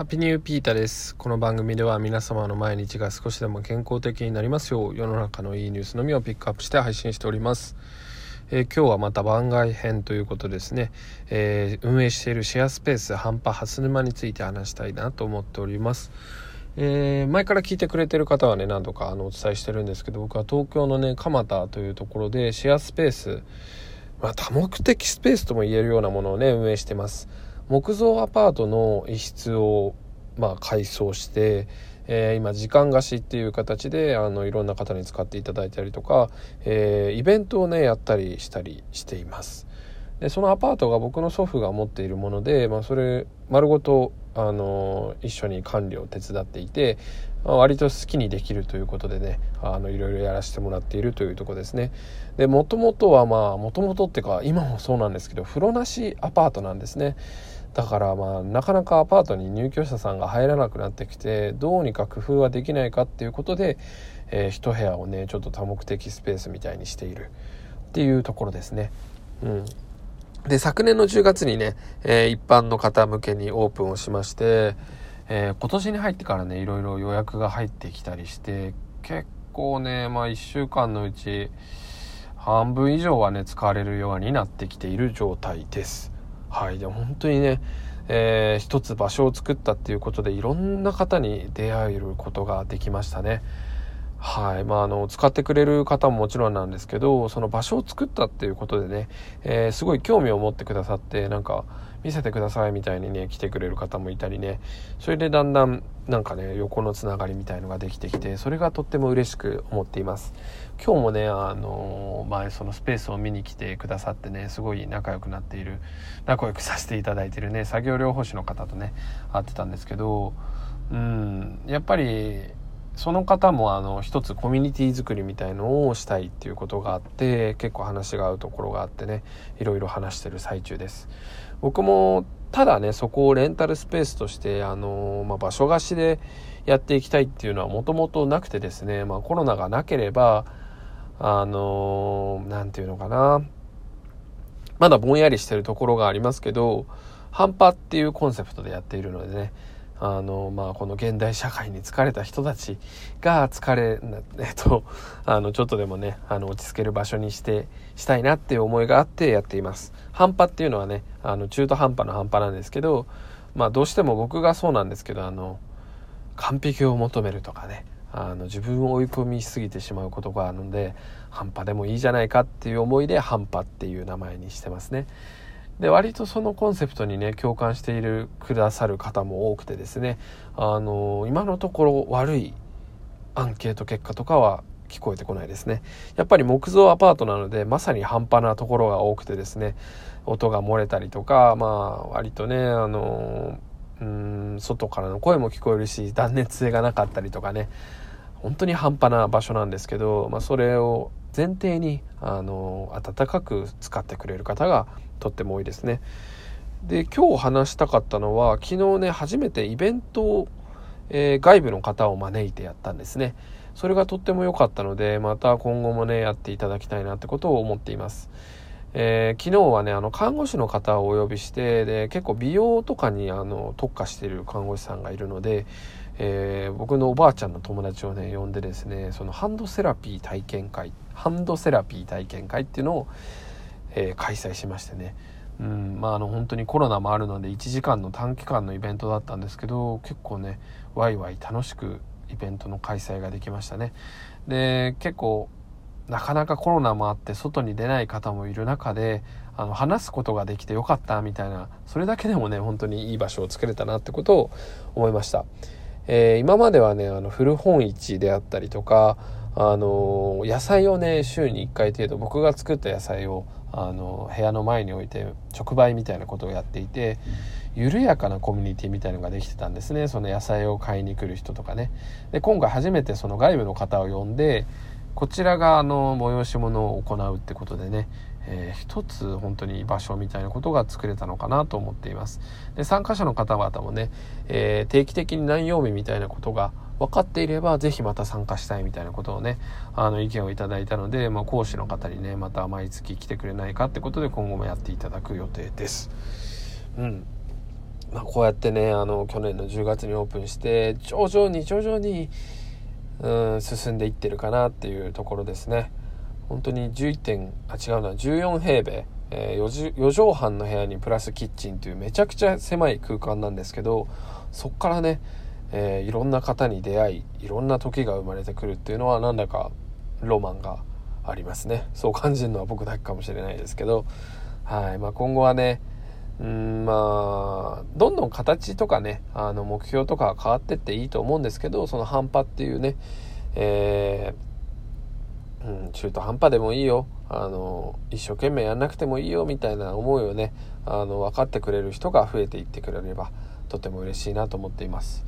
ハッピーニューピータです。この番組では皆様の毎日が少しでも健康的になりますよう世の中のいいニュースのみをピックアップして配信しております。えー、今日はまた番外編ということですね、えー、運営しているシェアスペース半端蓮沼について話したいなと思っております。えー、前から聞いてくれてる方はね何度かあのお伝えしてるんですけど僕は東京のね蒲田というところでシェアスペース、まあ、多目的スペースとも言えるようなものをね運営してます。木造アパートの一室を、まあ、改装して、えー、今時間貸しっていう形であのいろんな方に使っていただいたりとか、えー、イベントをねやったりしたりしています。でそのアパートが僕の祖父が持っているもので、まあ、それ丸ごとあの一緒に管理を手伝っていて、割と好きにできるということでねあのいろいろやらせてもらっているというとこですね。でもともとはまあもともとっていうか今もそうなんですけど風呂なしアパートなんですね。だからまあなかなかアパートに入居者さんが入らなくなってきてどうにか工夫はできないかっていうことで、えー、一部屋をねちょっと多目的スペースみたいにしている。っていうところですね。うん、で昨年の10月にね、えー、一般の方向けにオープンをしまして、えー、今年に入ってからねいろいろ予約が入ってきたりして結構ねまあ1週間のうち半分以上はね使われるようになってきている状態です。はいで本当にね、えー、一つ場所を作ったっていうことでいろんな方に出会えることができましたね。はいまあ、あの使ってくれる方ももちろんなんですけどその場所を作ったっていうことでね、えー、すごい興味を持ってくださってなんか見せてくださいみたいにね来てくれる方もいたりね。それでだんだんなんかね横のつながりみたいのができてきてそれがとっても嬉しく思っています。今日もねあの前そのスペースを見に来てくださってねすごい仲良くなっている仲良くさせていただいてるね作業療法士の方とね会ってたんですけどうんやっぱりその方もあの一つコミュニティ作りみたいのをしたいっていうことがあって結構話が合うところがあってねいろいろ話してる最中です。僕もただねそこをレンタルスペースとしてあの、まあ、場所貸しでやっていきたいっていうのはもともとなくてですね、まあ、コロナがなければあの何て言うのかなまだぼんやりしてるところがありますけど半端っていうコンセプトでやっているのでねあの、まあ、この現代社会に疲れた人たちが疲れ、えっと、あの、ちょっとでもね、あの、落ち着ける場所にして、したいなっていう思いがあってやっています。半端っていうのはね、あの、中途半端な半端なんですけど、まあ、どうしても僕がそうなんですけど、あの、完璧を求めるとかね、あの、自分を追い込みすぎてしまうことがあるので、半端でもいいじゃないかっていう思いで、半端っていう名前にしてますね。で割とそのコンセプトにね共感しているくださる方も多くてですねあの今のところ悪いアンケート結果とかは聞こえてこないですね。やっぱり木造アパートなのでまさに半端なところが多くてですね音が漏れたりとかまあ割とねあのうん外からの声も聞こえるし断熱性がなかったりとかね本当に半端な場所なんですけど、まあ、それを前提にあの温かく使ってくれる方がとっても多いですね。で今日話したかったのは昨日ね初めてイベントを、えー、外部の方を招いてやったんですね。それがとっても良かったのでまた今後もねやっていただきたいなってことを思っています。えー、昨日はねあの看護師の方をお呼びしてで結構美容とかにあの特化している看護師さんがいるので、えー、僕のおばあちゃんの友達をね呼んでですねそのハンドセラピー体験会ハンドセラピー体験会っていうのを、えー、開催しましてね。うんまああの本当にコロナもあるので1時間の短期間のイベントだったんですけど結構ねワイワイ楽しくイベントの開催ができましたね。で結構なかなかコロナもあって外に出ない方もいる中であの話すことができてよかったみたいなそれだけでもね本当にいい場所を作れたなってことを思いました、えー、今まではねあの古本市であったりとかあの野菜をね週に1回程度僕が作った野菜をあの部屋の前に置いて直売みたいなことをやっていて緩やかなコミュニティみたいのができてたんですね。その野菜を買いに来る人とかね。で今回初めてその外部の方を呼んでこちらがあの催し物を行うってことでね、えー、一つ本当に場所みたいなことが作れたのかなと思っていますで参加者の方々もね、えー、定期的に何曜日みたいなことが分かっていれば是非また参加したいみたいなことをねあの意見をいただいたので、まあ、講師の方にねまた毎月来てくれないかってことで今後もやっていただく予定です。うんまあ、こうやってねあの去年の10月にオープンして徐々に徐々にうん進んでいってるかなっていうところですね。本当に11点あ違うな。14平米、えー、4, 4畳半の部屋にプラスキッチンというめちゃくちゃ狭い空間なんですけどそっからね、えー、いろんな方に出会いいろんな時が生まれてくるっていうのはなんだかロマンがありますね。そう感じるのは僕だけかもしれないですけど。はい。まあ、今後はねうんまあどんどん形とかねあの目標とか変わってっていいと思うんですけどその半端っていうね、えー、うん、中途半端でもいいよ。あの一生懸命やんなくてもいいよみたいな思いをねあの分かってくれる人が増えていってくれればとても嬉しいなと思っています。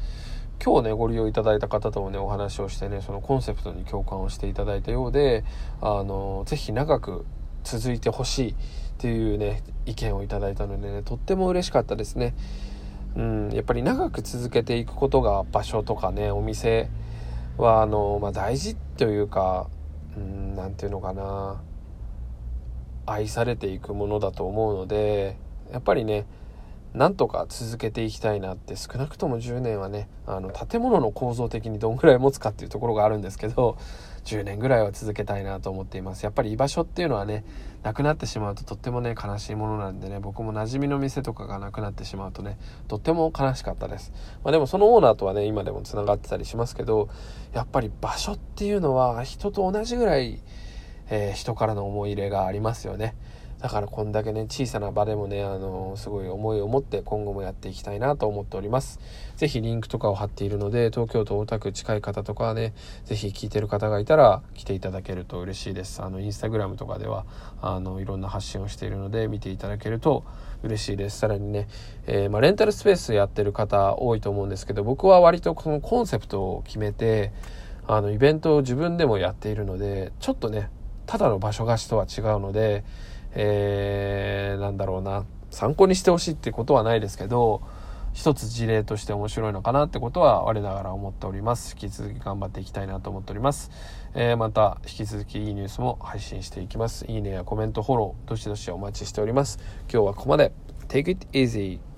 今日ねご利用いただいた方ともねお話をしてねそのコンセプトに共感をしていただいたようであのぜひ長く続いてほしいっていうね意見をいただいたのでねとっても嬉しかったですね。うん、やっぱり長く続けていくことが場所とかねお店はあの、まあ、大事というか何て言うのかな愛されていくものだと思うのでやっぱりねなんとか続けていきたいなって少なくとも10年はねあの建物の構造的にどんぐらい持つかっていうところがあるんですけど10年ぐらいは続けたいなと思っています。やっぱり居場所っていうのはねなくなってしまうととってもね悲しいものなんでね僕も馴染みの店とかがなくなってしまうとねとっても悲しかったです、まあ、でもそのオーナーとはね今でもつながってたりしますけどやっぱり場所っていうのは人と同じぐらい、えー、人からの思い入れがありますよね。だからこんだけね、小さな場でもね、あの、すごい思いを持って今後もやっていきたいなと思っております。ぜひリンクとかを貼っているので、東京都大田区近い方とかはね、ぜひ聞いてる方がいたら来ていただけると嬉しいです。あの、インスタグラムとかでは、あの、いろんな発信をしているので、見ていただけると嬉しいです。さらにね、えー、まあ、レンタルスペースやってる方多いと思うんですけど、僕は割とこのコンセプトを決めて、あの、イベントを自分でもやっているので、ちょっとね、ただの場所貸しとは違うので、えー、なんだろうな、参考にしてほしいってことはないですけど、一つ事例として面白いのかなってことは我ながら思っております。引き続き頑張っていきたいなと思っております。えー、また引き続きいいニュースも配信していきます。いいねやコメント、フォロー、どしどしお待ちしております。今日はここまで。Take it easy.